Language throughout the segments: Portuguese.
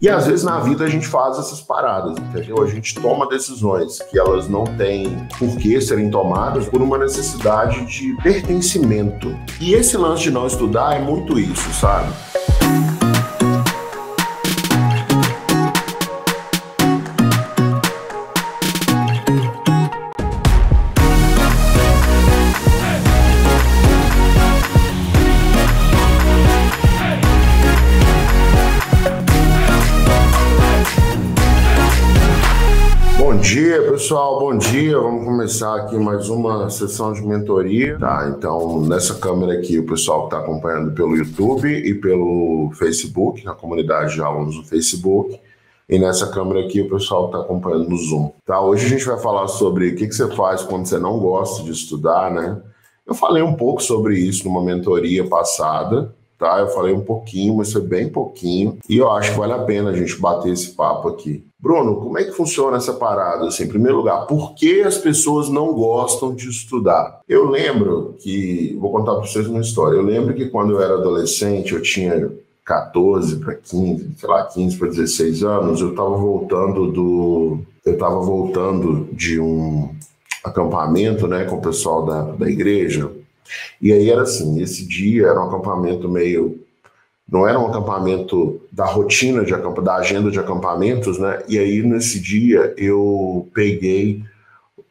E às vezes na vida a gente faz essas paradas, entendeu? A gente toma decisões que elas não têm por que serem tomadas por uma necessidade de pertencimento. E esse lance de não estudar é muito isso, sabe? Bom dia. Vamos começar aqui mais uma sessão de mentoria. Tá, então nessa câmera aqui o pessoal que está acompanhando pelo YouTube e pelo Facebook, na comunidade de alunos do Facebook. E nessa câmera aqui o pessoal está acompanhando no Zoom. Tá, hoje a gente vai falar sobre o que, que você faz quando você não gosta de estudar, né? Eu falei um pouco sobre isso numa mentoria passada, tá? Eu falei um pouquinho, mas foi bem pouquinho. E eu acho que vale a pena a gente bater esse papo aqui. Bruno, como é que funciona essa parada? Assim, em primeiro lugar, por que as pessoas não gostam de estudar? Eu lembro que, vou contar para vocês uma história. Eu lembro que quando eu era adolescente, eu tinha 14 para 15, sei lá, 15 para 16 anos, eu estava voltando do. Eu estava voltando de um acampamento né, com o pessoal da, da igreja. E aí era assim: esse dia era um acampamento meio não era um acampamento da rotina de acampamento, da agenda de acampamentos, né? E aí nesse dia eu peguei,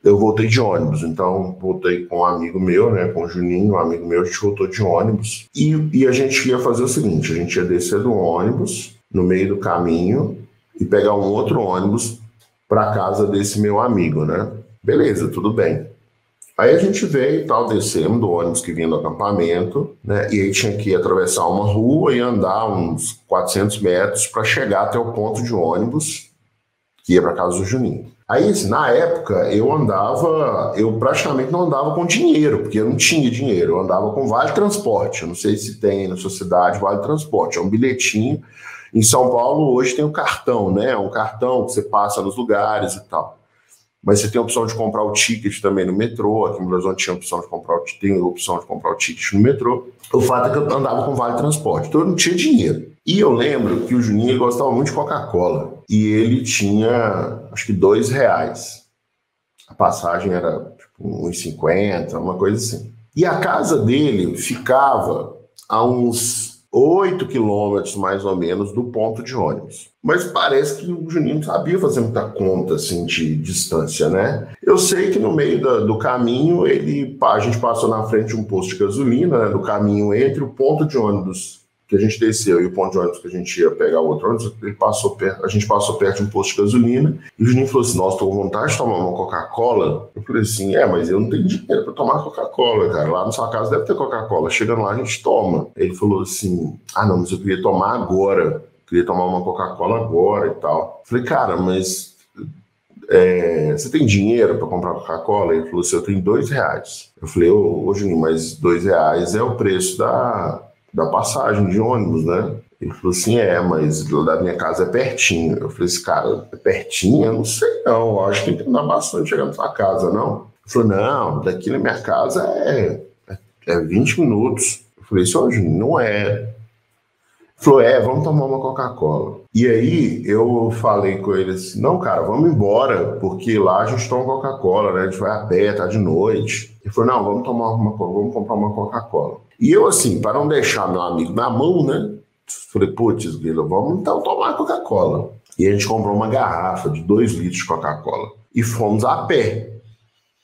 eu voltei de ônibus, então voltei com um amigo meu, né? Com o Juninho, um amigo meu, a gente voltou de ônibus e, e a gente ia fazer o seguinte: a gente ia descer do ônibus no meio do caminho e pegar um outro ônibus para casa desse meu amigo, né? Beleza, tudo bem. Aí a gente veio e tal, descemos do ônibus que vinha do acampamento, né? E aí tinha que atravessar uma rua e andar uns 400 metros para chegar até o ponto de ônibus que ia para casa do Juninho. Aí, na época, eu andava, eu praticamente não andava com dinheiro, porque eu não tinha dinheiro, eu andava com Vale Transporte. Eu não sei se tem na sua cidade Vale Transporte, é um bilhetinho. Em São Paulo, hoje tem o um cartão, né? Um cartão que você passa nos lugares e tal mas você tem a opção de comprar o ticket também no metrô. Aqui no Brasil tinha a opção de comprar o, tem a opção de comprar o ticket no metrô. O fato é que eu andava com vale transporte, então eu não tinha dinheiro. E eu lembro que o Juninho gostava muito de Coca-Cola e ele tinha acho que dois reais. A passagem era tipo, uns 50, uma coisa assim. E a casa dele ficava a uns 8 quilômetros mais ou menos do ponto de ônibus. Mas parece que o Juninho sabia fazer muita conta assim de distância, né? Eu sei que no meio da, do caminho ele a gente passou na frente de um posto de gasolina, né, do caminho entre o ponto de ônibus que a gente desceu e o ponto de ônibus que a gente ia pegar o outro ônibus, ele passou perto, a gente passou perto de um posto de gasolina e o Juninho falou assim: Nossa, tô com vontade de tomar uma Coca-Cola. Eu falei assim: É, mas eu não tenho dinheiro para tomar Coca-Cola, cara. Lá na sua casa deve ter Coca-Cola. Chegando lá, a gente toma. Ele falou assim: Ah, não, mas eu queria tomar agora. Queria tomar uma Coca-Cola agora e tal. Eu falei, cara, mas é, você tem dinheiro para comprar Coca-Cola? Ele falou assim: Eu tenho dois reais. Eu falei, ô, ô Juninho, mas dois reais é o preço da, da passagem de ônibus, né? Ele falou assim: é, mas da minha casa é pertinho. Eu falei assim, cara, é pertinho? Eu não sei, não. Eu acho que tem que andar bastante chegando na sua casa, não? Ele falou: não, daqui na minha casa é, é, é 20 minutos. Eu falei assim: hoje não é. Ele falou: é, vamos tomar uma Coca-Cola. E aí eu falei com ele assim: não, cara, vamos embora, porque lá a gente toma Coca-Cola, né? A gente vai a pé, tá de noite. Ele falou: não, vamos tomar uma vamos comprar uma Coca-Cola. E eu, assim, para não deixar meu amigo na mão, né? Falei, putz, Guilherme, vamos então tomar Coca-Cola. E a gente comprou uma garrafa de 2 litros de Coca-Cola. E fomos a pé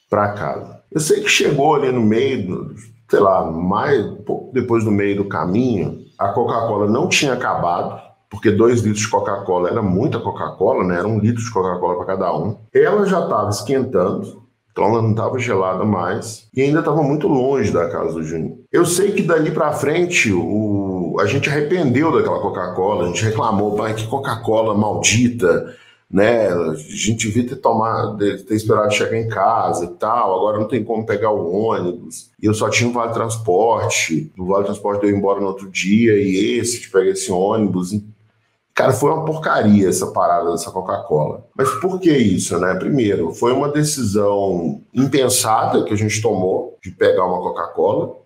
para casa. Eu sei que chegou ali no meio, do, sei lá, mais pouco depois do meio do caminho, a Coca-Cola não tinha acabado, porque 2 litros de Coca-Cola era muita Coca-Cola, né? Era um litro de Coca-Cola para cada um. Ela já estava esquentando, então ela não estava gelada mais e ainda estava muito longe da casa do Juninho. Eu sei que dali para frente o, a gente arrependeu daquela Coca-Cola, a gente reclamou, pai, que Coca-Cola maldita, né? A gente devia ter tomado, ter esperado chegar em casa e tal. Agora não tem como pegar o ônibus. E eu só tinha o Vale Transporte. O Vale Transporte deu embora no outro dia e esse, de pegar esse ônibus. Cara, foi uma porcaria essa parada dessa Coca-Cola. Mas por que isso, né? Primeiro, foi uma decisão impensada que a gente tomou de pegar uma Coca-Cola,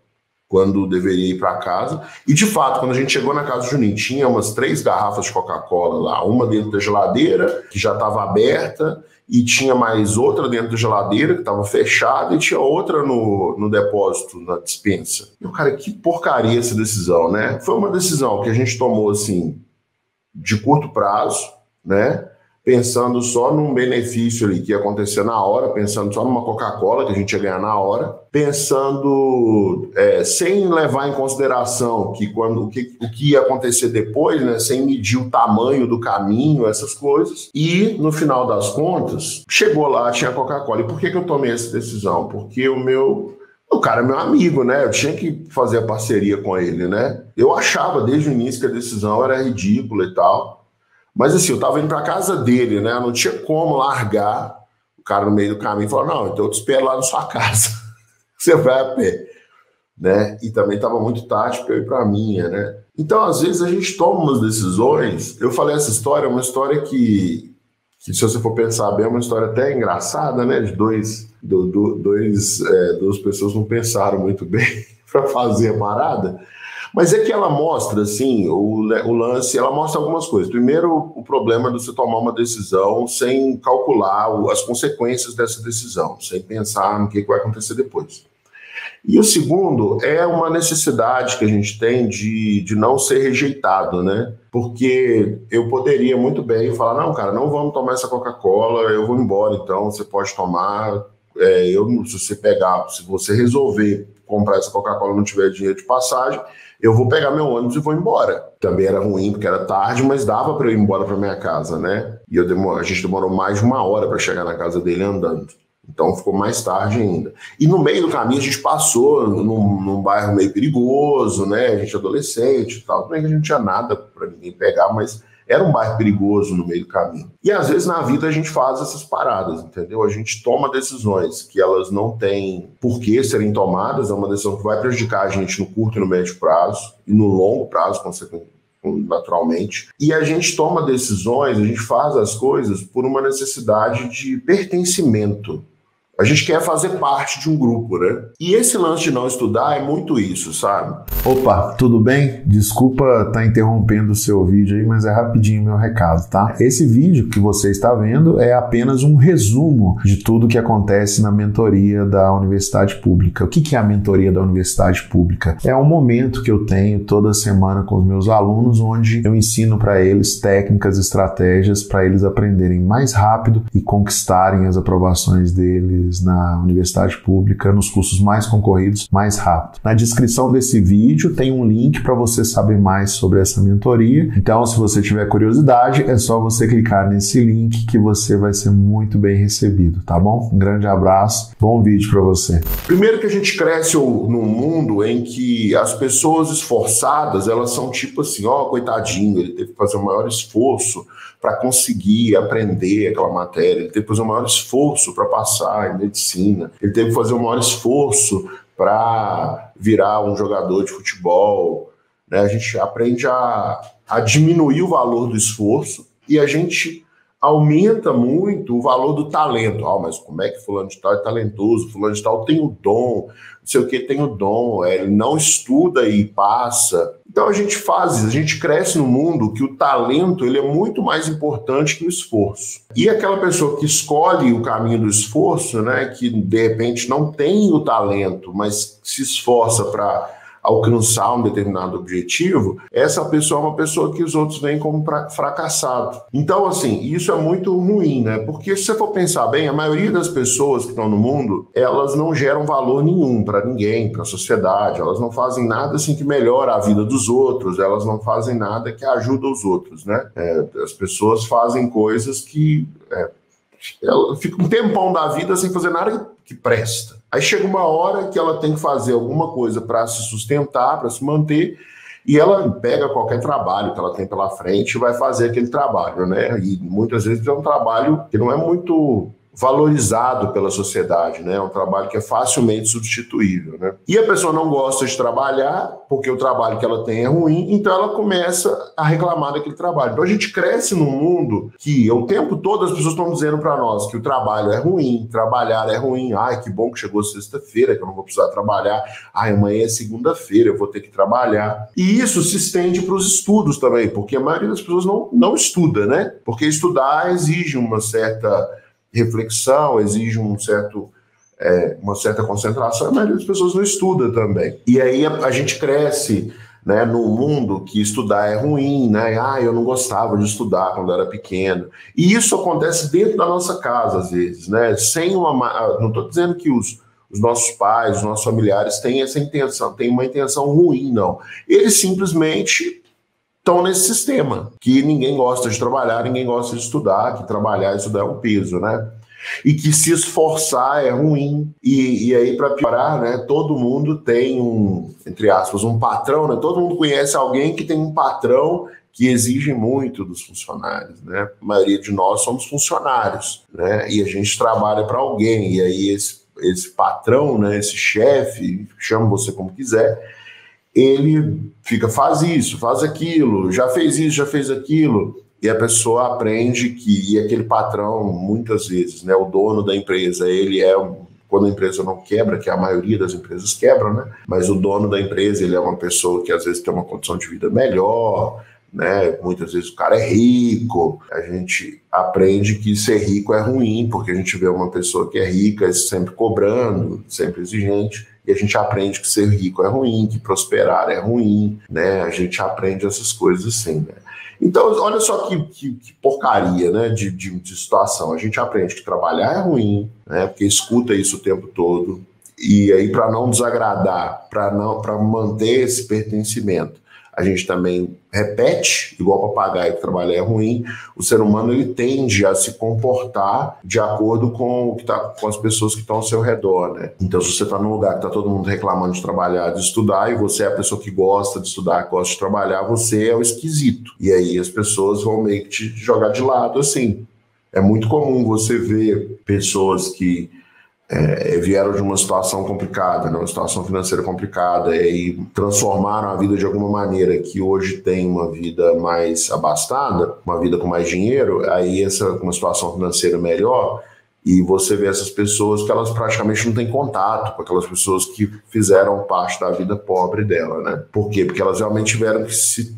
quando deveria ir para casa. E de fato, quando a gente chegou na casa do Juninho, tinha umas três garrafas de Coca-Cola lá, uma dentro da geladeira, que já estava aberta, e tinha mais outra dentro da geladeira, que estava fechada, e tinha outra no, no depósito, na dispensa. E o cara, que porcaria essa decisão, né? Foi uma decisão que a gente tomou assim, de curto prazo, né? pensando só num benefício ali que ia acontecer na hora, pensando só numa Coca-Cola que a gente ia ganhar na hora, pensando é, sem levar em consideração que quando o que, o que ia acontecer depois, né, sem medir o tamanho do caminho, essas coisas. E no final das contas, chegou lá, tinha Coca-Cola. E por que, que eu tomei essa decisão? Porque o meu o cara é meu amigo, né? Eu tinha que fazer a parceria com ele, né? Eu achava desde o início que a decisão era ridícula e tal. Mas assim, eu tava indo pra casa dele, né? Não tinha como largar o cara no meio do caminho e falar, não, então eu te espero lá na sua casa. Você vai a pé. Né? E também estava muito tarde para eu ir para a minha, né? Então, às vezes, a gente toma umas decisões. Eu falei essa história, é uma história que, que, se você for pensar bem, é uma história até engraçada, né? De dois, do, do, dois, é, duas pessoas não pensaram muito bem para fazer a parada. Mas é que ela mostra, assim, o, o lance, ela mostra algumas coisas. Primeiro, o problema de você tomar uma decisão sem calcular as consequências dessa decisão, sem pensar no que vai acontecer depois. E o segundo é uma necessidade que a gente tem de, de não ser rejeitado, né? Porque eu poderia muito bem falar: não, cara, não vamos tomar essa Coca-Cola, eu vou embora, então você pode tomar. É, eu, se você pegar, se você resolver comprar essa Coca-Cola não tiver dinheiro de passagem, eu vou pegar meu ônibus e vou embora. Também era ruim porque era tarde, mas dava para eu ir embora para minha casa, né? E eu demor... a gente demorou mais de uma hora para chegar na casa dele andando. Então ficou mais tarde ainda. E no meio do caminho a gente passou num, num bairro meio perigoso, né? A gente adolescente e tal. Também que a gente não tinha nada para ninguém pegar, mas era um bairro perigoso no meio do caminho. E às vezes na vida a gente faz essas paradas, entendeu? A gente toma decisões que elas não têm por que serem tomadas, é uma decisão que vai prejudicar a gente no curto e no médio prazo, e no longo prazo, naturalmente. E a gente toma decisões, a gente faz as coisas por uma necessidade de pertencimento. A gente quer fazer parte de um grupo, né? E esse lance de não estudar é muito isso, sabe? Opa, tudo bem? Desculpa estar tá interrompendo o seu vídeo aí, mas é rapidinho meu recado, tá? Esse vídeo que você está vendo é apenas um resumo de tudo que acontece na mentoria da Universidade Pública. O que é a mentoria da Universidade Pública? É um momento que eu tenho toda semana com os meus alunos, onde eu ensino para eles técnicas, estratégias para eles aprenderem mais rápido e conquistarem as aprovações deles na universidade pública nos cursos mais concorridos mais rápido. Na descrição desse vídeo tem um link para você saber mais sobre essa mentoria. Então, se você tiver curiosidade, é só você clicar nesse link que você vai ser muito bem recebido, tá bom? Um grande abraço, bom vídeo para você. Primeiro que a gente cresce num mundo em que as pessoas esforçadas, elas são tipo assim, ó, oh, coitadinho, ele teve que fazer o maior esforço para conseguir aprender aquela matéria, ele teve que fazer o maior esforço para passar medicina, ele teve que fazer o maior esforço para virar um jogador de futebol. Né? A gente aprende a, a diminuir o valor do esforço e a gente aumenta muito o valor do talento. Ah, mas como é que fulano de tal é talentoso? Fulano de tal tem o dom, não sei o que tem o dom, é, ele não estuda e passa. Então a gente faz, a gente cresce no mundo que o talento ele é muito mais importante que o esforço. E aquela pessoa que escolhe o caminho do esforço, né, que de repente não tem o talento, mas se esforça para alcançar um determinado objetivo, essa pessoa é uma pessoa que os outros veem como fracassado. Então, assim, isso é muito ruim, né? Porque se você for pensar bem, a maioria das pessoas que estão no mundo, elas não geram valor nenhum para ninguém, para a sociedade, elas não fazem nada assim que melhora a vida dos outros, elas não fazem nada que ajuda os outros, né? É, as pessoas fazem coisas que é, ela fica um tempão da vida sem fazer nada que presta. Aí chega uma hora que ela tem que fazer alguma coisa para se sustentar, para se manter, e ela pega qualquer trabalho que ela tem pela frente e vai fazer aquele trabalho, né? E muitas vezes é um trabalho que não é muito valorizado pela sociedade, né? É um trabalho que é facilmente substituível, né? E a pessoa não gosta de trabalhar porque o trabalho que ela tem é ruim, então ela começa a reclamar daquele trabalho. Então a gente cresce num mundo que o tempo todo as pessoas estão dizendo para nós que o trabalho é ruim, trabalhar é ruim. Ai, que bom que chegou sexta-feira, que eu não vou precisar trabalhar. Ai, amanhã é segunda-feira, eu vou ter que trabalhar. E isso se estende para os estudos também, porque a maioria das pessoas não, não estuda, né? Porque estudar exige uma certa reflexão, exige um certo, é, uma certa concentração, a maioria das pessoas não estuda também. E aí a, a gente cresce né, num mundo que estudar é ruim, né? Ah, eu não gostava de estudar quando era pequeno. E isso acontece dentro da nossa casa, às vezes, né? Sem uma. Ah, não estou dizendo que os, os nossos pais, os nossos familiares têm essa intenção, têm uma intenção ruim, não. Eles simplesmente estão nesse sistema, que ninguém gosta de trabalhar, ninguém gosta de estudar, que trabalhar e estudar é um peso, né? E que se esforçar é ruim. E, e aí, para piorar, né, todo mundo tem um, entre aspas, um patrão, né? Todo mundo conhece alguém que tem um patrão que exige muito dos funcionários, né? A maioria de nós somos funcionários, né? E a gente trabalha para alguém, e aí esse, esse patrão, né, esse chefe, chama você como quiser, ele fica, faz isso, faz aquilo, já fez isso, já fez aquilo, e a pessoa aprende que e aquele patrão, muitas vezes, né, o dono da empresa, ele é quando a empresa não quebra, que a maioria das empresas quebram, né? Mas o dono da empresa, ele é uma pessoa que às vezes tem uma condição de vida melhor, né? Muitas vezes o cara é rico. A gente aprende que ser rico é ruim, porque a gente vê uma pessoa que é rica sempre cobrando, sempre exigente e a gente aprende que ser rico é ruim, que prosperar é ruim, né? A gente aprende essas coisas assim, né? Então, olha só que, que, que porcaria né, de, de, de, situação. A gente aprende que trabalhar é ruim, né, porque escuta isso o tempo todo. E aí, para não desagradar, para não para manter esse pertencimento, a gente também repete, igual papagaio que trabalha é ruim, o ser humano ele tende a se comportar de acordo com o que tá, com as pessoas que estão ao seu redor, né? Então, se você está num lugar que está todo mundo reclamando de trabalhar, de estudar, e você é a pessoa que gosta de estudar, gosta de trabalhar, você é o esquisito. E aí as pessoas vão meio que te jogar de lado assim. É muito comum você ver pessoas que é, vieram de uma situação complicada, né, uma situação financeira complicada, e transformaram a vida de alguma maneira que hoje tem uma vida mais abastada, uma vida com mais dinheiro, aí essa uma situação financeira melhor, e você vê essas pessoas que elas praticamente não têm contato com aquelas pessoas que fizeram parte da vida pobre dela, né? Por quê? Porque elas realmente tiveram que se,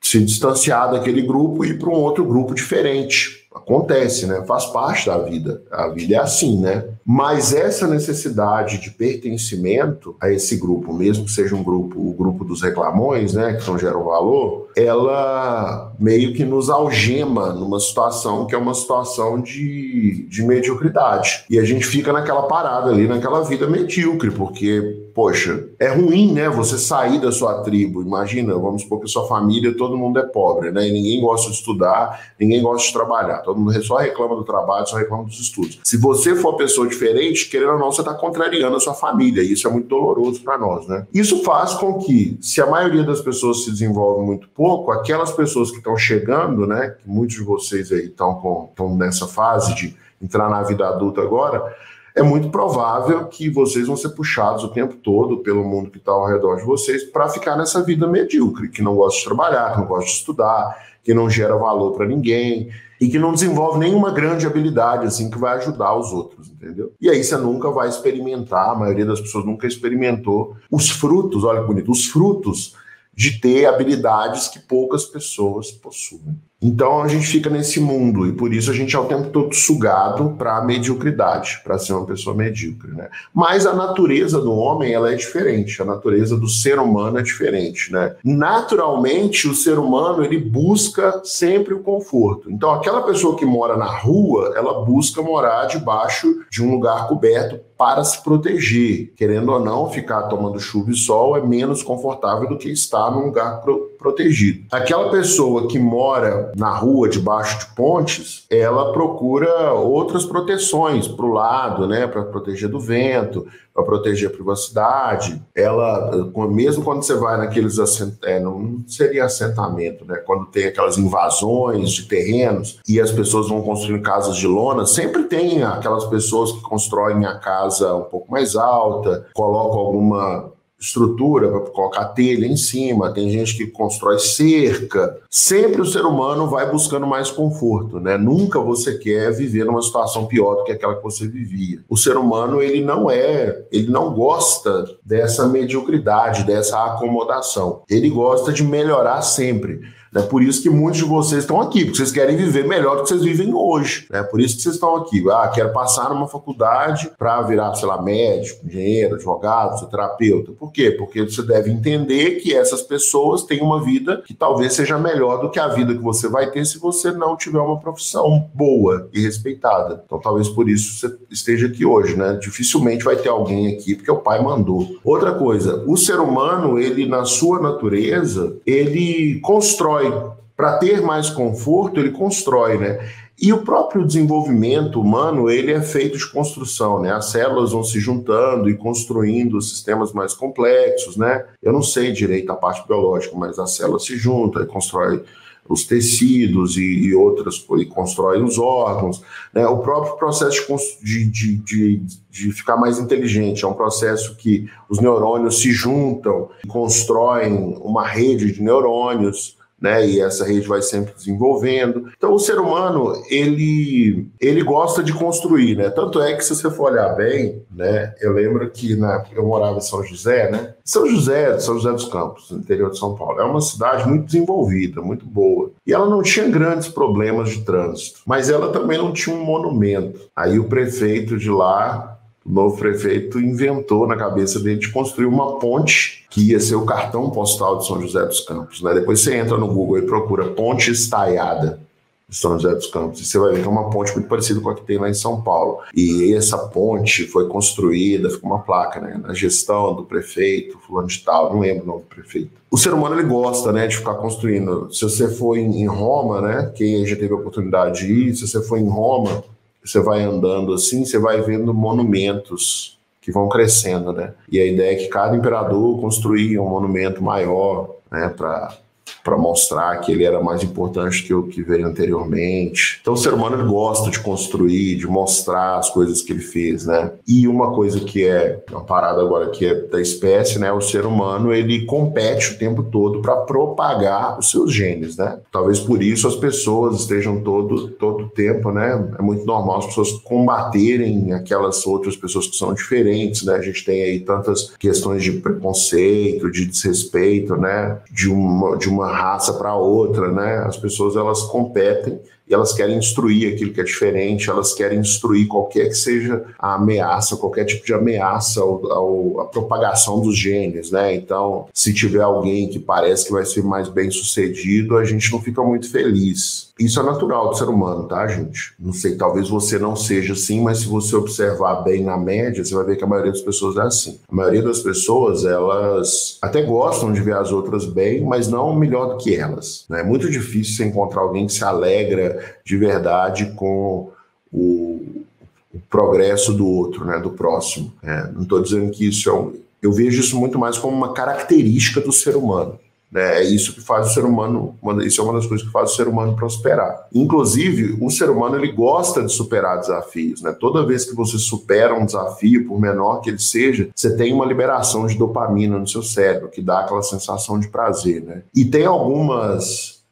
se distanciar daquele grupo e ir para um outro grupo diferente Acontece, né? Faz parte da vida. A vida é assim, né? Mas essa necessidade de pertencimento a esse grupo, mesmo que seja um grupo, o grupo dos reclamões, né, que não geram valor, ela meio que nos algema numa situação que é uma situação de, de mediocridade. E a gente fica naquela parada ali, naquela vida medíocre, porque poxa, é ruim, né? Você sair da sua tribo. Imagina, vamos supor que sua família, todo mundo é pobre, né? E ninguém gosta de estudar, ninguém gosta de trabalhar. Todo mundo só reclama do trabalho, só reclama dos estudos. Se você for uma pessoa diferente, querendo ou não, você está contrariando a sua família. E isso é muito doloroso para nós, né? Isso faz com que, se a maioria das pessoas se desenvolve muito pouco, aquelas pessoas que estão chegando, né? Que muitos de vocês aí estão nessa fase de entrar na vida adulta agora é muito provável que vocês vão ser puxados o tempo todo pelo mundo que está ao redor de vocês para ficar nessa vida medíocre, que não gosta de trabalhar, que não gosta de estudar, que não gera valor para ninguém e que não desenvolve nenhuma grande habilidade assim que vai ajudar os outros, entendeu? E aí você nunca vai experimentar, a maioria das pessoas nunca experimentou os frutos, olha que bonito, os frutos de ter habilidades que poucas pessoas possuem. Então a gente fica nesse mundo e por isso a gente é o tempo todo sugado para a mediocridade, para ser uma pessoa medíocre, né? Mas a natureza do homem ela é diferente, a natureza do ser humano é diferente, né? Naturalmente o ser humano ele busca sempre o conforto. Então aquela pessoa que mora na rua, ela busca morar debaixo de um lugar coberto para se proteger. Querendo ou não, ficar tomando chuva e sol é menos confortável do que estar num lugar pro protegido. Aquela pessoa que mora na rua, debaixo de pontes, ela procura outras proteções para o lado, né, para proteger do vento, para proteger a privacidade. Ela, mesmo quando você vai naqueles assent... é, não seria assentamento, né? Quando tem aquelas invasões de terrenos e as pessoas vão construindo casas de lona, sempre tem aquelas pessoas que constroem a casa um pouco mais alta, colocam alguma estrutura para colocar telha em cima, tem gente que constrói cerca. Sempre o ser humano vai buscando mais conforto, né? Nunca você quer viver numa situação pior do que aquela que você vivia. O ser humano, ele não é, ele não gosta dessa mediocridade, dessa acomodação. Ele gosta de melhorar sempre. É por isso que muitos de vocês estão aqui, porque vocês querem viver melhor do que vocês vivem hoje. É por isso que vocês estão aqui. Ah, quero passar numa faculdade para virar, sei lá, médico, engenheiro, advogado, terapeuta. Por quê? Porque você deve entender que essas pessoas têm uma vida que talvez seja melhor do que a vida que você vai ter se você não tiver uma profissão boa e respeitada. Então, talvez por isso você esteja aqui hoje, né? Dificilmente vai ter alguém aqui porque o pai mandou. Outra coisa, o ser humano, ele na sua natureza, ele constrói constrói. Para ter mais conforto, ele constrói, né? E o próprio desenvolvimento humano, ele é feito de construção, né? As células vão se juntando e construindo sistemas mais complexos, né? Eu não sei direito a parte biológica, mas as células se juntam e constrói os tecidos e, e outras, e constrói os órgãos. Né? O próprio processo de, de, de, de, ficar mais inteligente é um processo que os neurônios se juntam e constroem uma rede de neurônios né? E essa rede vai sempre desenvolvendo. Então o ser humano ele ele gosta de construir, né? Tanto é que se você for olhar bem, né? Eu lembro que na eu morava em São José, né? São José, São José dos Campos, no interior de São Paulo, é uma cidade muito desenvolvida, muito boa. E ela não tinha grandes problemas de trânsito, mas ela também não tinha um monumento. Aí o prefeito de lá o novo prefeito inventou na cabeça dele de construir uma ponte que ia ser o cartão postal de São José dos Campos. Né? Depois você entra no Google e procura Ponte Estaiada de São José dos Campos e você vai ver que é uma ponte muito parecida com a que tem lá em São Paulo. E essa ponte foi construída, ficou uma placa, né? Na gestão do prefeito, fulano de tal, não lembro o nome do prefeito. O ser humano ele gosta, né, de ficar construindo. Se você for em Roma, né, quem já teve a oportunidade de ir, se você for em Roma, você vai andando assim, você vai vendo monumentos que vão crescendo, né? E a ideia é que cada imperador construía um monumento maior, né, para para mostrar que ele era mais importante que o que veio anteriormente. Então o ser humano ele gosta de construir, de mostrar as coisas que ele fez, né? E uma coisa que é uma parada agora que é da espécie, né? O ser humano ele compete o tempo todo para propagar os seus genes, né? Talvez por isso as pessoas estejam todo todo tempo, né? É muito normal as pessoas combaterem aquelas outras pessoas que são diferentes, né? A gente tem aí tantas questões de preconceito, de desrespeito, né? De uma de uma raça para outra, né? As pessoas elas competem e elas querem instruir aquilo que é diferente, elas querem instruir qualquer que seja a ameaça, qualquer tipo de ameaça ao, ao, à propagação dos genes, né? Então, se tiver alguém que parece que vai ser mais bem sucedido, a gente não fica muito feliz. Isso é natural do ser humano, tá, gente? Não sei, talvez você não seja assim, mas se você observar bem na média, você vai ver que a maioria das pessoas é assim. A maioria das pessoas, elas até gostam de ver as outras bem, mas não melhor do que elas. Né? É muito difícil você encontrar alguém que se alegra de verdade com o, o progresso do outro, né, do próximo. É, não estou dizendo que isso é um. Eu vejo isso muito mais como uma característica do ser humano. Né? É isso que faz o ser humano, uma, isso é uma das coisas que faz o ser humano prosperar. Inclusive, o ser humano ele gosta de superar desafios. Né? Toda vez que você supera um desafio, por menor que ele seja, você tem uma liberação de dopamina no seu cérebro, que dá aquela sensação de prazer. Né? E tem algumas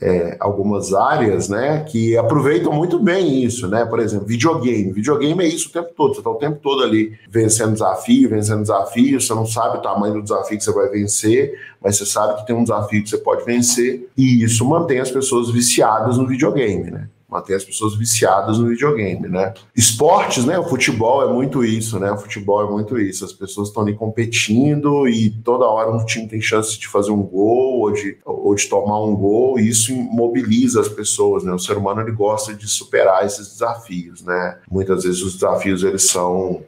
é, algumas áreas, né, que aproveitam muito bem isso, né? Por exemplo, videogame. Videogame é isso o tempo todo. Você está o tempo todo ali vencendo desafio, vencendo desafio. Você não sabe o tamanho do desafio que você vai vencer, mas você sabe que tem um desafio que você pode vencer. E isso mantém as pessoas viciadas no videogame, né? Mantém as pessoas viciadas no videogame, né? Esportes, né? O futebol é muito isso, né? O futebol é muito isso. As pessoas estão ali competindo e toda hora um time tem chance de fazer um gol ou de, ou de tomar um gol e isso mobiliza as pessoas, né? O ser humano ele gosta de superar esses desafios, né? Muitas vezes os desafios eles são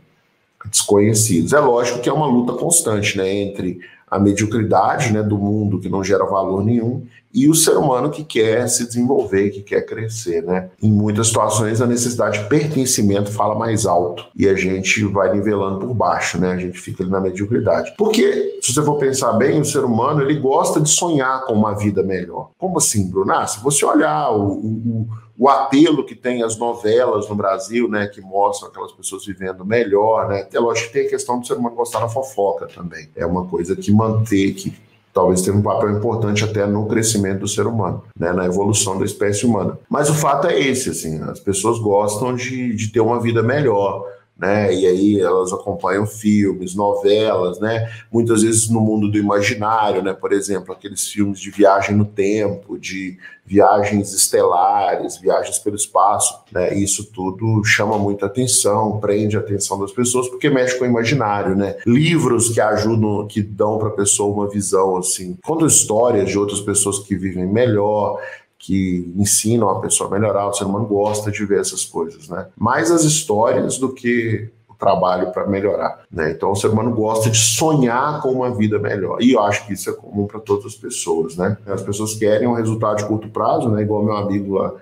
desconhecidos. É lógico que é uma luta constante, né? Entre a mediocridade né, do mundo que não gera valor nenhum e o ser humano que quer se desenvolver, que quer crescer, né? Em muitas situações a necessidade de pertencimento fala mais alto e a gente vai nivelando por baixo, né? A gente fica ali na mediocridade. Porque se você for pensar bem, o ser humano ele gosta de sonhar com uma vida melhor. Como assim, Bruno? Ah, se você olhar o, o, o apelo que tem as novelas no Brasil, né, que mostram aquelas pessoas vivendo melhor, né? É lógico que tem a questão do ser humano gostar da fofoca também. É uma coisa que manter, que talvez tenha um papel importante até no crescimento do ser humano, né, na evolução da espécie humana. Mas o fato é esse, assim, as pessoas gostam de, de ter uma vida melhor, né? E aí elas acompanham filmes, novelas, né? Muitas vezes no mundo do imaginário, né? Por exemplo, aqueles filmes de viagem no tempo, de viagens estelares, viagens pelo espaço, né? Isso tudo chama muita atenção, prende a atenção das pessoas porque mexe com o imaginário, né? Livros que ajudam, que dão para a pessoa uma visão assim, contam histórias de outras pessoas que vivem melhor, que ensinam a pessoa a melhorar, o ser humano gosta de ver essas coisas, né? Mais as histórias do que o trabalho para melhorar, né? Então o ser humano gosta de sonhar com uma vida melhor. E eu acho que isso é comum para todas as pessoas, né? As pessoas querem um resultado de curto prazo, né? Igual meu amigo lá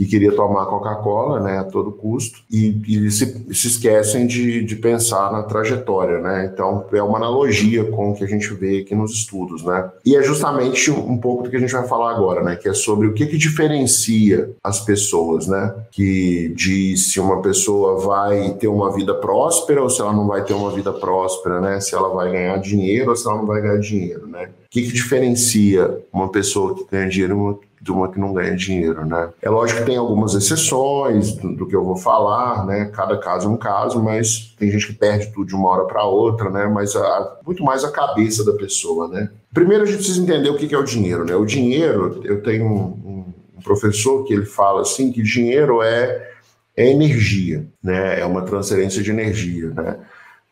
que queria tomar Coca-Cola né, a todo custo e, e se, se, esquecem de, de, pensar na trajetória. Né? Então, é uma analogia com o que a gente vê aqui nos estudos. Né? E é justamente um, pouco do que a gente vai falar agora, né? que é sobre o que, que diferencia as pessoas, né? que diz se uma pessoa vai ter uma vida próspera ou se ela não vai ter uma vida próspera, né? se ela vai ganhar dinheiro ou se ela não vai ganhar dinheiro. Né? O que, que diferencia uma pessoa que ganha dinheiro uma de uma que não ganha dinheiro, né? É lógico que tem algumas exceções do, do, que eu vou falar, né? Cada caso é um caso, mas tem gente que perde tudo de uma hora para outra, né? Mas a, muito mais a cabeça da pessoa, né? Primeiro a gente precisa entender o que é o dinheiro, né? O dinheiro, eu tenho um, um professor que ele fala assim que dinheiro é, é energia, né? É uma transferência de energia, né?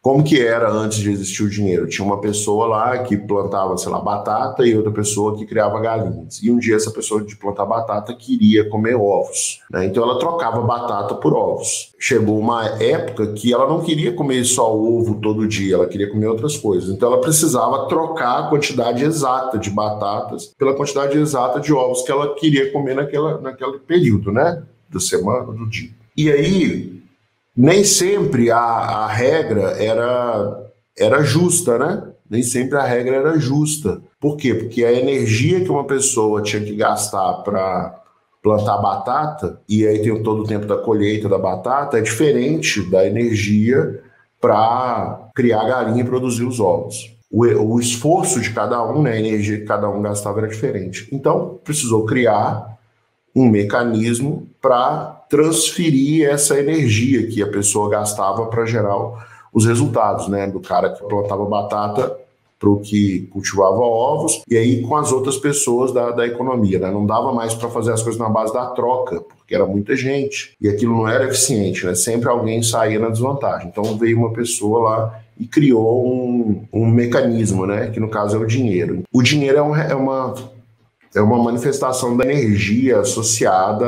Como que era antes de existir o dinheiro? Tinha uma pessoa lá que plantava, sei lá, batata e outra pessoa que criava galinhas. E um dia essa pessoa de plantar batata queria comer ovos. Né? Então ela trocava batata por ovos. Chegou uma época que ela não queria comer só ovo todo dia, ela queria comer outras coisas. Então ela precisava trocar a quantidade exata de batatas pela quantidade exata de ovos que ela queria comer naquela, naquele período, né? Da semana, do dia. E aí nem sempre a, a regra era, era justa, né? Nem sempre a regra era justa. Por quê? Porque a energia que uma pessoa tinha que gastar para plantar batata, e aí tem todo o tempo da colheita da batata, é diferente da energia para criar galinha e produzir os ovos. O, o, esforço de cada um, né, a energia que cada um gastava era diferente. Então, precisou criar um mecanismo para transferir essa energia que a pessoa gastava para gerar os resultados, né? Do cara que plantava batata para o que cultivava ovos, e aí com as outras pessoas da, da economia. Né? Não dava mais para fazer as coisas na base da troca, porque era muita gente, e aquilo não era eficiente, né? sempre alguém saía na desvantagem. Então veio uma pessoa lá e criou um, um mecanismo, né? que no caso é o dinheiro. O dinheiro é, um, é uma é uma manifestação da energia associada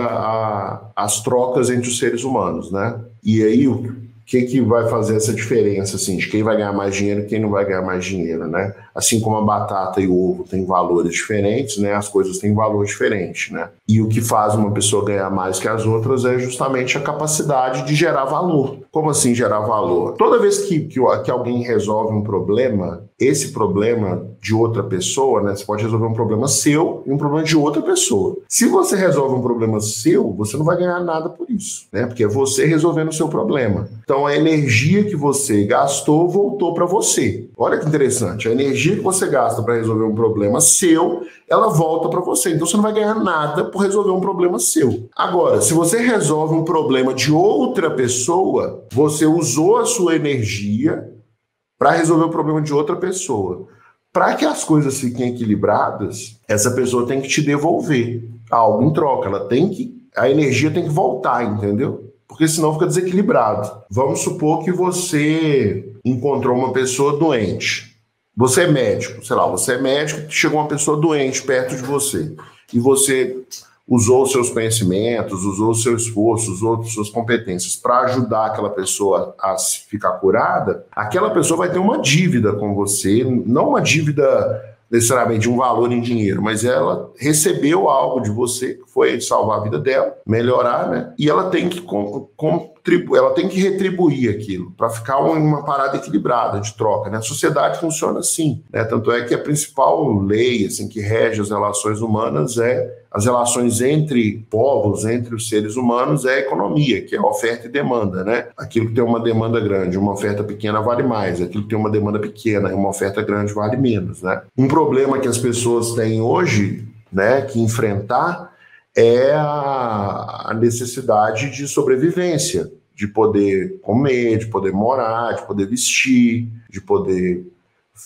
às trocas entre os seres humanos, né? E aí, o que, que vai fazer essa diferença, assim, de quem vai ganhar mais dinheiro e quem não vai ganhar mais dinheiro, né? Assim como a batata e o ovo têm valores diferentes, né? As coisas têm valor diferente, né? E o que faz uma pessoa ganhar mais que as outras é justamente a capacidade de gerar valor. Como assim gerar valor? Toda vez que, que, que alguém resolve um problema, esse problema de outra pessoa, né? Você pode resolver um problema seu e um problema de outra pessoa. Se você resolve um problema seu, você não vai ganhar nada por isso, né? Porque é você resolvendo o seu problema. Então a energia que você gastou voltou para você. Olha que interessante. A energia que você gasta para resolver um problema seu, ela volta para você. Então você não vai ganhar nada por resolver um problema seu. Agora, se você resolve um problema de outra pessoa, você usou a sua energia para resolver o problema de outra pessoa. Para que as coisas fiquem equilibradas, essa pessoa tem que te devolver algo em troca. Ela tem que. A energia tem que voltar, entendeu? Porque senão fica desequilibrado. Vamos supor que você encontrou uma pessoa doente. Você é médico, sei lá, você é médico, chegou uma pessoa doente perto de você. E você usou seus conhecimentos, usou seu esforço, usou suas competências para ajudar aquela pessoa a ficar curada, aquela pessoa vai ter uma dívida com você, não uma dívida necessariamente um valor em dinheiro, mas ela recebeu algo de você que foi salvar a vida dela, melhorar, né? E ela tem que contribuir, ela tem que retribuir aquilo para ficar uma parada equilibrada de troca, né? A sociedade funciona assim, né? Tanto é que a principal lei assim que rege as relações humanas é as relações entre povos, entre os seres humanos, é a economia, que é oferta e demanda, né? Aquilo que tem uma demanda grande, uma oferta pequena vale mais, aquilo que tem uma demanda pequena e uma oferta grande vale menos, né? Um problema que as pessoas têm hoje, né, que enfrentar é a necessidade de sobrevivência, de poder comer, de poder morar, de poder vestir, de poder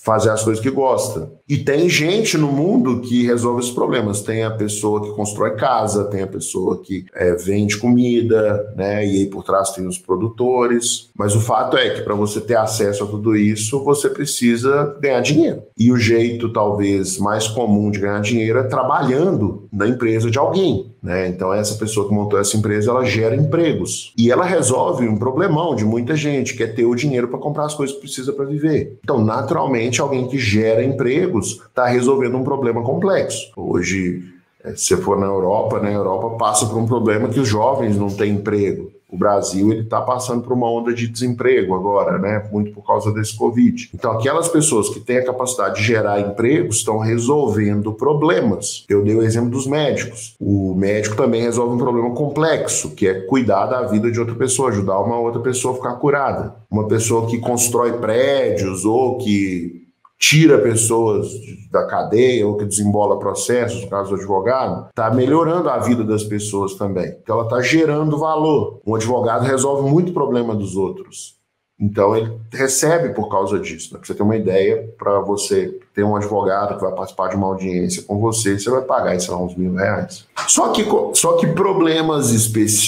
fazer as coisas que gosta. E tem gente no mundo que resolve esses problemas. Tem a pessoa que constrói casa, tem a pessoa que é, vende comida, né? E aí por trás tem os produtores. Mas o fato é que para você ter acesso a tudo isso, você precisa ganhar dinheiro. E o jeito talvez mais comum de ganhar dinheiro é trabalhando na empresa de alguém. Né? Então, essa pessoa que montou essa empresa, ela gera empregos. E ela resolve um problemão de muita gente, que é ter o dinheiro para comprar as coisas que precisa para viver. Então, naturalmente, alguém que gera empregos está resolvendo um problema complexo. Hoje, eh, se for na Europa, na Europa passa por um problema que os jovens não têm emprego o Brasil ele está passando por uma onda de desemprego agora, né? Muito por causa desse Covid. Então, aquelas pessoas que têm a capacidade de gerar empregos estão resolvendo problemas. Eu dei o exemplo dos médicos. O médico também resolve um problema complexo, que é cuidar da vida de outra pessoa, ajudar uma outra pessoa a ficar curada. Uma pessoa que constrói prédios ou que tira pessoas da cadeia ou que desembola processos, no caso do advogado, está melhorando a vida das pessoas também, porque ela está gerando valor. Um advogado resolve muito problema dos outros. Então ele recebe por causa disso. Né? Pra você ter uma ideia, para você ter um advogado que vai participar de uma audiência com você, você vai pagar, sei lá, uns mil reais. Só que, só que problemas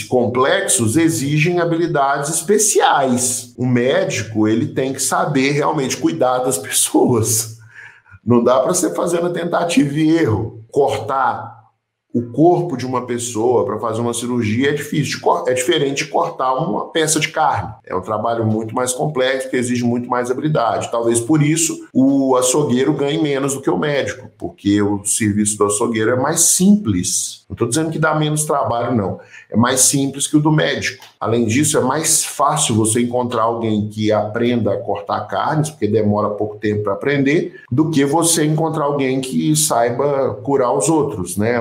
complexos exigem habilidades especiais. O médico ele tem que saber realmente cuidar das pessoas. Não dá para você fazer na tentativa e erro, cortar o corpo de uma pessoa para fazer uma cirurgia é difícil. É diferente de cortar uma peça de carne. É um trabalho muito mais complexo, que exige muito mais habilidade. Talvez por isso o açougueiro ganhe menos do que o médico, porque o serviço do açougueiro é mais simples. Não estou dizendo que dá menos trabalho, não. É mais simples que o do médico. Além disso, é mais fácil você encontrar alguém que aprenda a cortar carnes, porque demora pouco tempo para aprender, do que você encontrar alguém que saiba curar os outros, né?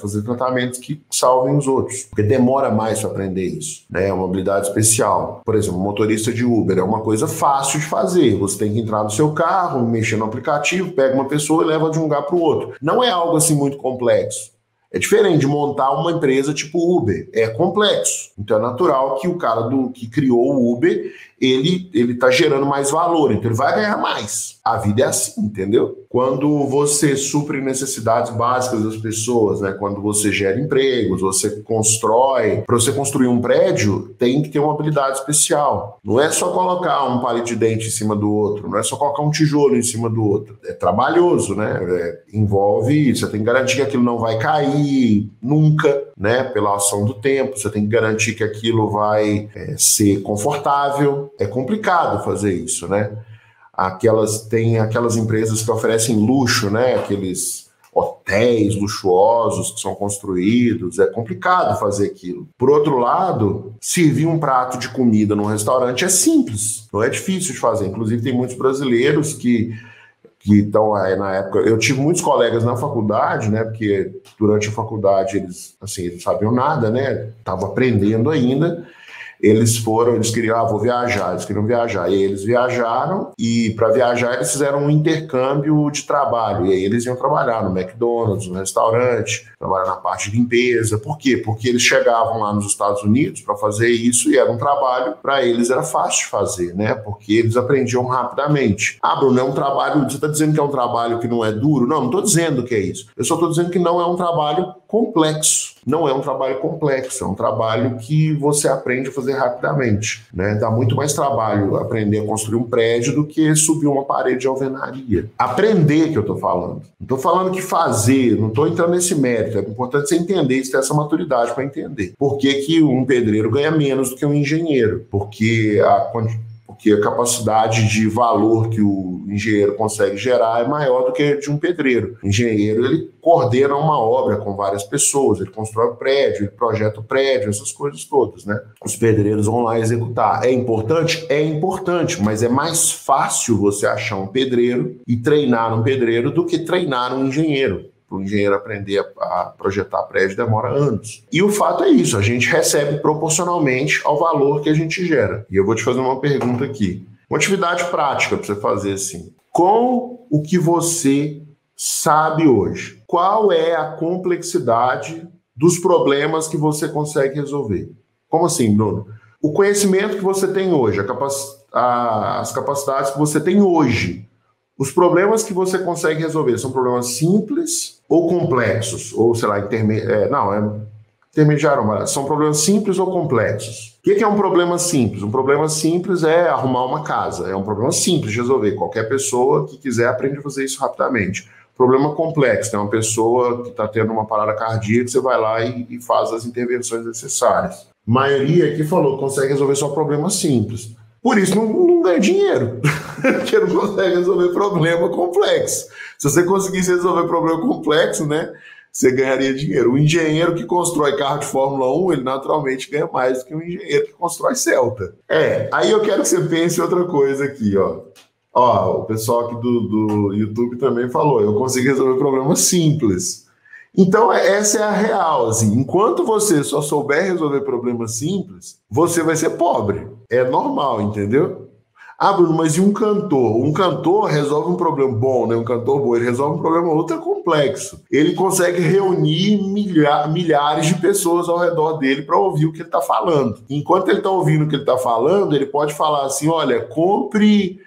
Fazer tratamentos que salvem os outros, porque demora mais para aprender isso, né? É uma habilidade especial. Por exemplo, motorista de Uber é uma coisa fácil de fazer. Você tem que entrar no seu carro, mexer no aplicativo, pega uma pessoa e leva de um lugar para o outro. Não é algo assim muito complexo. É diferente de montar uma empresa tipo Uber. É complexo. Então é natural que o cara do que criou o Uber ele ele está gerando mais valor, então ele vai ganhar mais. A vida é assim, entendeu? Quando você supre necessidades básicas das pessoas, né? Quando você gera empregos, você constrói. Para você construir um prédio, tem que ter uma habilidade especial. Não é só colocar um palito de dente em cima do outro, não é só colocar um tijolo em cima do outro. É trabalhoso, né? É, envolve. Você tem que garantir que aquilo não vai cair nunca, né? Pela ação do tempo. Você tem que garantir que aquilo vai é, ser confortável é complicado fazer isso, né? Aquelas tem aquelas empresas que oferecem luxo, né? Aqueles hotéis luxuosos que são construídos, é complicado fazer aquilo. Por outro lado, servir um prato de comida num restaurante é simples, não é difícil de fazer. Inclusive tem muitos brasileiros que que estão aí na época. Eu tive muitos colegas na faculdade, né? Porque durante a faculdade eles assim, eles sabiam nada, né? Estavam aprendendo ainda eles foram, eles queriam, ah, vou viajar, eles queriam viajar. E eles viajaram e para viajar eles fizeram um intercâmbio de trabalho. E aí eles iam trabalhar no McDonald's, no restaurante, trabalhar na parte de limpeza. Por quê? Porque eles chegavam lá nos Estados Unidos para fazer isso e era um trabalho, para eles era fácil de fazer, né? Porque eles aprendiam rapidamente. Ah, Bruno, é um trabalho, você está dizendo que é um trabalho que não é duro? Não, não estou dizendo que é isso. Eu só estou dizendo que não é um trabalho complexo. Não é um trabalho complexo, é um trabalho que você aprende a fazer rapidamente. Né? Dá muito mais trabalho aprender a construir um prédio do que subir uma parede de alvenaria. Aprender que eu estou falando. Não estou falando que fazer, não estou entrando nesse mérito. É importante você entender, você ter essa maturidade para entender. Por que, que um pedreiro ganha menos do que um engenheiro? Porque a porque a capacidade de valor que o engenheiro consegue gerar é maior do que a de um pedreiro. O engenheiro ele coordena uma obra com várias pessoas, ele constrói o prédio, ele projeta o prédio, essas coisas todas, né? Os pedreiros vão lá executar. É importante? É importante, mas é mais fácil você achar um pedreiro e treinar um pedreiro do que treinar um engenheiro para o engenheiro aprender a, projetar prédio demora anos. E o fato é isso, a gente recebe proporcionalmente ao valor que a gente gera. E eu vou te fazer uma pergunta aqui. Uma atividade prática para você fazer assim. Com o que você sabe hoje, qual é a complexidade dos problemas que você consegue resolver? Como assim, Bruno? O conhecimento que você tem hoje, capac... as capacidades que você tem hoje, os problemas que você consegue resolver são problemas simples ou complexos? Ou, sei lá, interme... É, não, é intermediário, são problemas simples ou complexos? O que é um problema simples? Um problema simples é arrumar uma casa. É um problema simples de resolver. Qualquer pessoa que quiser aprende a fazer isso rapidamente. Problema complexo, tem uma pessoa que está tendo uma parada cardíaca, você vai lá e, e faz as intervenções necessárias. A maioria aqui falou que consegue resolver só problemas simples. Por isso não, não ganha dinheiro, porque não consegue resolver problema complexo. Se você conseguisse resolver problema complexo, né, você ganharia dinheiro. O engenheiro que constrói carro de Fórmula 1, ele naturalmente ganha mais do que um engenheiro que constrói Celta. É, aí eu quero que você pense outra coisa aqui, ó. Ó, o pessoal aqui do, do YouTube também falou, eu consegui resolver problemas simples. Então, essa é a real. Assim. Enquanto você só souber resolver problemas simples, você vai ser pobre. É normal, entendeu? Ah, Bruno, mas e um cantor? Um cantor resolve um problema bom, né? Um cantor bom, ele resolve um problema ultra complexo. Ele consegue reunir milha milhares de pessoas ao redor dele para ouvir o que ele está falando. Enquanto ele está ouvindo o que ele está falando, ele pode falar assim: olha, compre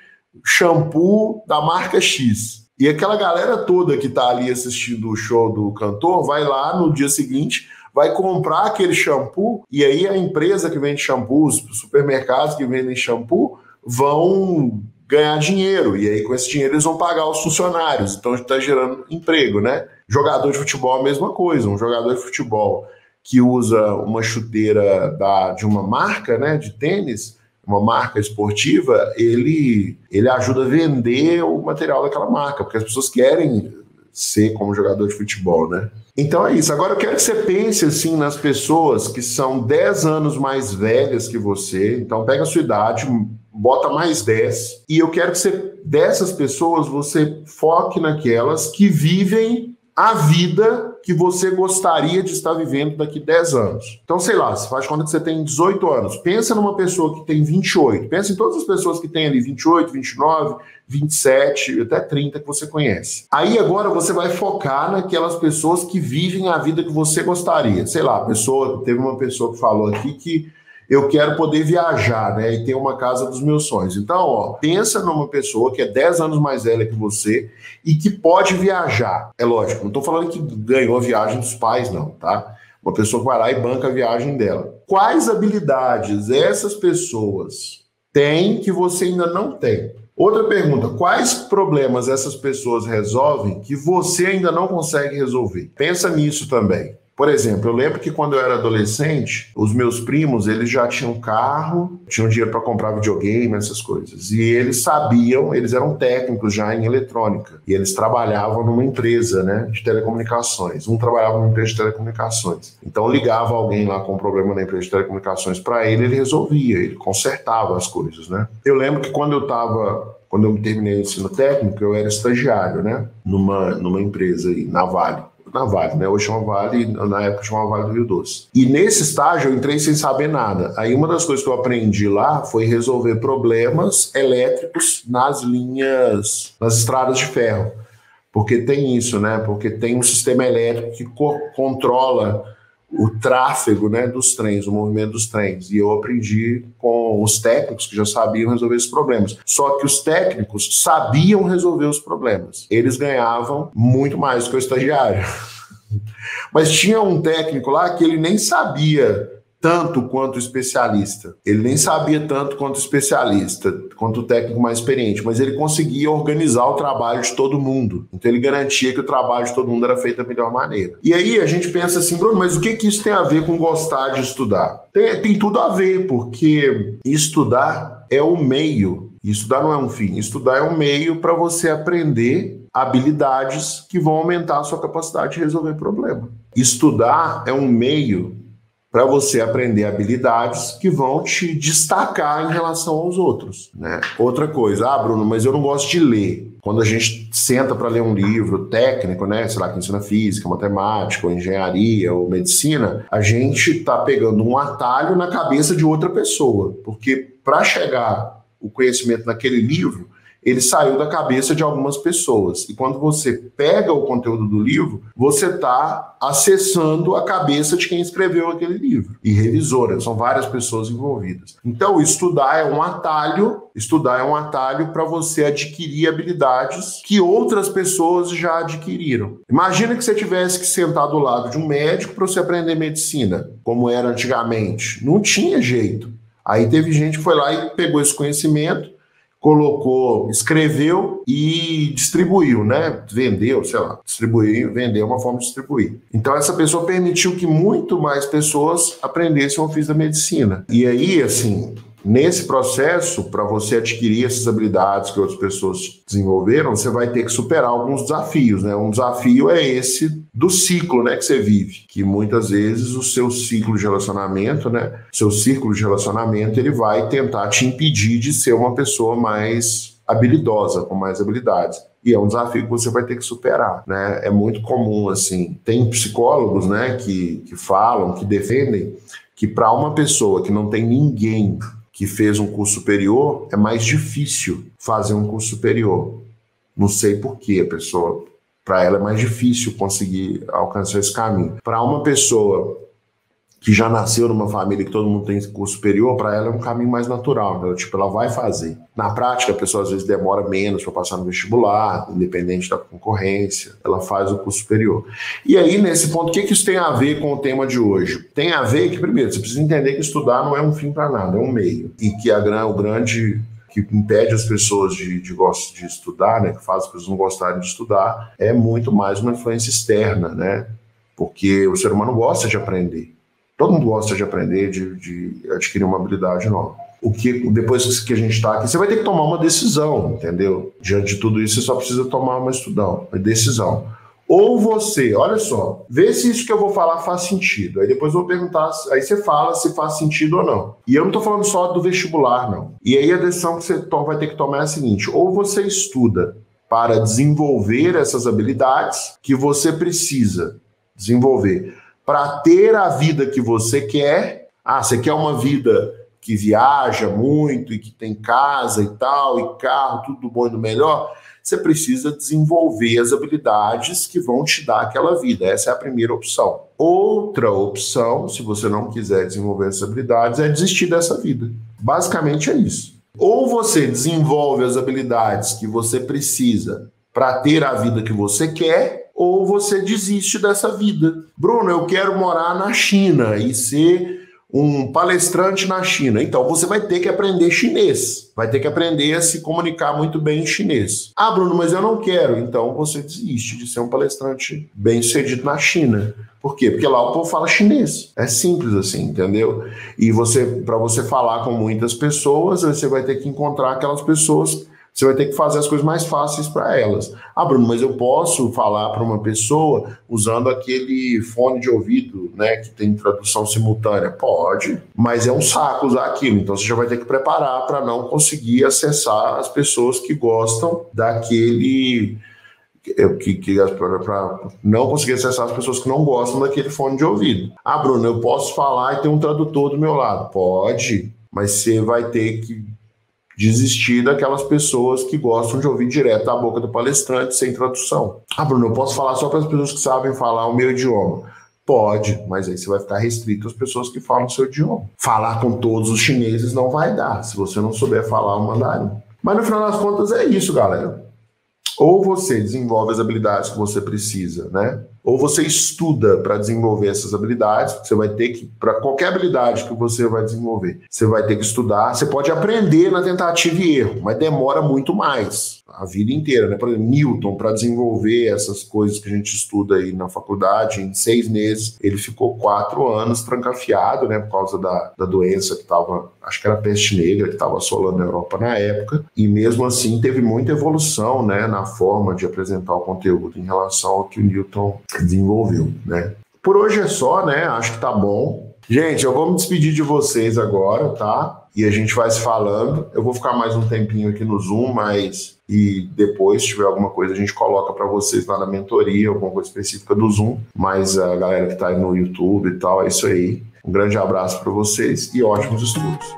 shampoo da marca X. E aquela galera toda que está ali assistindo o show do cantor vai lá no dia seguinte, vai comprar aquele shampoo, e aí a empresa que vende shampoo, os supermercados que vendem shampoo, vão ganhar dinheiro. E aí, com esse dinheiro, eles vão pagar os funcionários. Então, está gerando emprego, né? Jogador de futebol, a mesma coisa. Um jogador de futebol que usa uma chuteira da, de uma marca né, de tênis, uma marca esportiva, ele, ele ajuda a vender o material daquela marca, porque as pessoas querem ser como jogador de futebol, né? Então é isso. Agora eu quero que você pense assim nas pessoas que são 10 anos mais velhas que você. Então pega a sua idade, bota mais 10. E eu quero que você dessas pessoas você foque naquelas que vivem a vida que você gostaria de estar vivendo daqui 10 anos. Então, sei lá, você faz conta que você tem 18 anos. Pensa numa pessoa que tem 28. Pensa em todas as pessoas que têm ali 28, 29, 27, até 30 que você conhece. Aí agora você vai focar naquelas pessoas que vivem a vida que você gostaria. Sei lá, pessoa, teve uma pessoa que falou aqui que eu quero poder viajar, né? E ter uma casa dos meus sonhos. Então, ó, pensa numa pessoa que é 10 anos mais velha que você e que pode viajar. É lógico, não estou falando que ganhou a viagem dos pais, não, tá? Uma pessoa que vai lá e banca a viagem dela. Quais habilidades essas pessoas têm que você ainda não tem? Outra pergunta: quais problemas essas pessoas resolvem que você ainda não consegue resolver? Pensa nisso também. Por exemplo, eu lembro que quando eu era adolescente, os meus primos, eles já tinham carro, tinham dinheiro para comprar videogame, essas coisas. E eles sabiam, eles eram técnicos já em eletrônica. E eles trabalhavam numa empresa, né, de telecomunicações. Um trabalhava numa empresa de telecomunicações. Então ligava alguém lá com um problema na empresa de telecomunicações para ele, ele resolvia, ele consertava as coisas, né? Eu lembro que quando eu estava quando eu terminei o ensino técnico, eu era estagiário, né? Numa, numa empresa aí, na Vale na Vale, né? Hoje chama Vale, na época chamava Vale do Rio Doce. E nesse estágio eu entrei sem saber nada. Aí uma das coisas que eu aprendi lá foi resolver problemas elétricos nas linhas, nas estradas de ferro. Porque tem isso, né? Porque tem um sistema elétrico que co controla o tráfego né, dos trens, o movimento dos trens. E eu aprendi com os técnicos que já sabiam resolver esses problemas. Só que os técnicos sabiam resolver os problemas. Eles ganhavam muito mais do que o estagiário. Mas tinha um técnico lá que ele nem sabia tanto quanto especialista. Ele nem sabia tanto quanto especialista, quanto o técnico mais experiente, mas ele conseguia organizar o trabalho de todo mundo. Então ele garantia que o trabalho de todo mundo era feito da melhor maneira. E aí a gente pensa assim, Bruno, mas o que, que isso tem a ver com gostar de estudar? Tem, tem tudo a ver, porque estudar é o meio. Estudar não é um fim. Estudar é um meio para você aprender habilidades que vão aumentar a sua capacidade de resolver problema. Estudar é um meio para você aprender habilidades que vão te destacar em relação aos outros. Né? Outra coisa, ah, Bruno, mas eu não gosto de ler. Quando a gente senta para ler um livro técnico, né, sei lá, que ensina física, matemática, ou engenharia, ou medicina, a gente está pegando um atalho na cabeça de outra pessoa, porque para chegar o conhecimento naquele livro, ele saiu da cabeça de algumas pessoas. E quando você pega o conteúdo do livro, você está acessando a cabeça de quem escreveu aquele livro. E revisora, são várias pessoas envolvidas. Então, estudar é um atalho, estudar é um atalho para você adquirir habilidades que outras pessoas já adquiriram. Imagina que você tivesse que sentar do lado de um médico para você aprender medicina, como era antigamente. Não tinha jeito. Aí teve gente que foi lá e pegou esse conhecimento colocou, escreveu e distribuiu, né? Vendeu, sei lá, distribuir, vender é uma forma de distribuir. Então essa pessoa permitiu que muito mais pessoas aprendessem o ofício da medicina. E aí, assim, Nesse processo, para você adquirir essas habilidades que outras pessoas desenvolveram, você vai ter que superar alguns desafios, né? Um desafio é esse do ciclo, né, que você vive, que muitas vezes o seu ciclo de relacionamento, né, seu círculo de relacionamento, ele vai tentar te impedir de ser uma pessoa mais habilidosa, com mais habilidades. E é um desafio que você vai ter que superar, né? É muito comum, assim, tem psicólogos, né, que, que falam, que defendem que para uma pessoa que não tem ninguém que fez um curso superior, é mais difícil fazer um curso superior. Não sei por que a pessoa, para ela é mais difícil conseguir alcançar esse caminho. Para uma pessoa que já nasceu numa família que todo mundo tem curso superior, para ela é um caminho mais natural. Né? Tipo, ela vai fazer. Na prática, a pessoa às vezes demora menos para passar no vestibular, independente da concorrência, ela faz o curso superior. E aí, nesse ponto, o que, que isso tem a ver com o tema de hoje? Tem a ver que, primeiro, você precisa entender que estudar não é um fim para nada, é um meio. E que a, o grande que impede as pessoas de, de, de estudar, né, que faz as pessoas não gostarem de estudar, é muito mais uma influência externa, né? Porque o ser humano gosta de aprender. Todo mundo gosta de aprender, de, de adquirir uma habilidade nova. O que depois que a gente está aqui, você vai ter que tomar uma decisão, entendeu? Diante de tudo isso, você só precisa tomar uma estudão, uma decisão. Ou você, olha só, vê se isso que eu vou falar faz sentido. Aí depois eu vou perguntar, aí você fala se faz sentido ou não. E eu não estou falando só do vestibular, não. E aí a decisão que você vai ter que tomar é a seguinte: ou você estuda para desenvolver essas habilidades que você precisa desenvolver para ter a vida que você quer. Ah, você quer uma vida que viaja muito e que tem casa e tal, e carro, tudo do bom e do melhor. Você precisa desenvolver as habilidades que vão te dar aquela vida. Essa é a primeira opção. Outra opção, se você não quiser desenvolver essas habilidades, é desistir dessa vida. Basicamente é isso. Ou você desenvolve as habilidades que você precisa para ter a vida que você quer, ou você desiste dessa vida. Bruno, eu quero morar na China e ser um palestrante na China. Então você vai ter que aprender chinês, vai ter que aprender a se comunicar muito bem em chinês. Ah, Bruno, mas eu não quero. Então você desiste de ser um palestrante bem sucedido na China. Por quê? Porque lá o povo fala chinês. É simples assim, entendeu? E você, para você falar com muitas pessoas, você vai ter que encontrar aquelas pessoas você vai ter que fazer as coisas mais fáceis para elas. Ah, Bruno, mas eu posso falar para uma pessoa usando aquele fone de ouvido, né, que tem tradução simultânea? Pode, mas é um saco usar aquilo. Então você já vai ter que preparar para não conseguir acessar as pessoas que gostam daquele que, que para não conseguir acessar as pessoas que não gostam daquele fone de ouvido. Ah, Bruno, eu posso falar e ter um tradutor do meu lado? Pode, mas você vai ter que desistir daquelas pessoas que gostam de ouvir direto da boca do palestrante sem tradução. Ah, Bruno, eu posso falar só para as pessoas que sabem falar o meu idioma. Pode, mas aí você vai ficar restrito às pessoas que falam o seu idioma. Falar com todos os chineses não vai dar, se você não souber falar o mandarim. Mas no final das contas é isso, galera. Ou você desenvolve as habilidades que você precisa, né? Ou você estuda para desenvolver essas habilidades. Você vai ter que, para qualquer habilidade que você vai desenvolver, você vai ter que estudar. Você pode aprender na tentativa e erro, mas demora muito mais a vida inteira, né? Por exemplo, Newton, para desenvolver essas coisas que a gente estuda aí na faculdade, em seis meses, ele ficou quatro anos trancafiado, né? Por causa da, da doença que estava, acho que era peste negra, que estava assolando a Europa na época, e mesmo assim teve muita evolução, né? Na forma de apresentar o conteúdo em relação ao que o Newton desenvolveu, né? Por hoje é só, né? Acho que tá bom. Gente, eu vou me despedir de vocês agora, tá? E a gente vai se falando. Eu vou ficar mais um tempinho aqui no Zoom, mas e depois, se tiver alguma coisa, a gente coloca para vocês lá na mentoria, alguma coisa específica do Zoom. Mas a galera que está aí no YouTube e tal, é isso aí. Um grande abraço para vocês e ótimos estudos.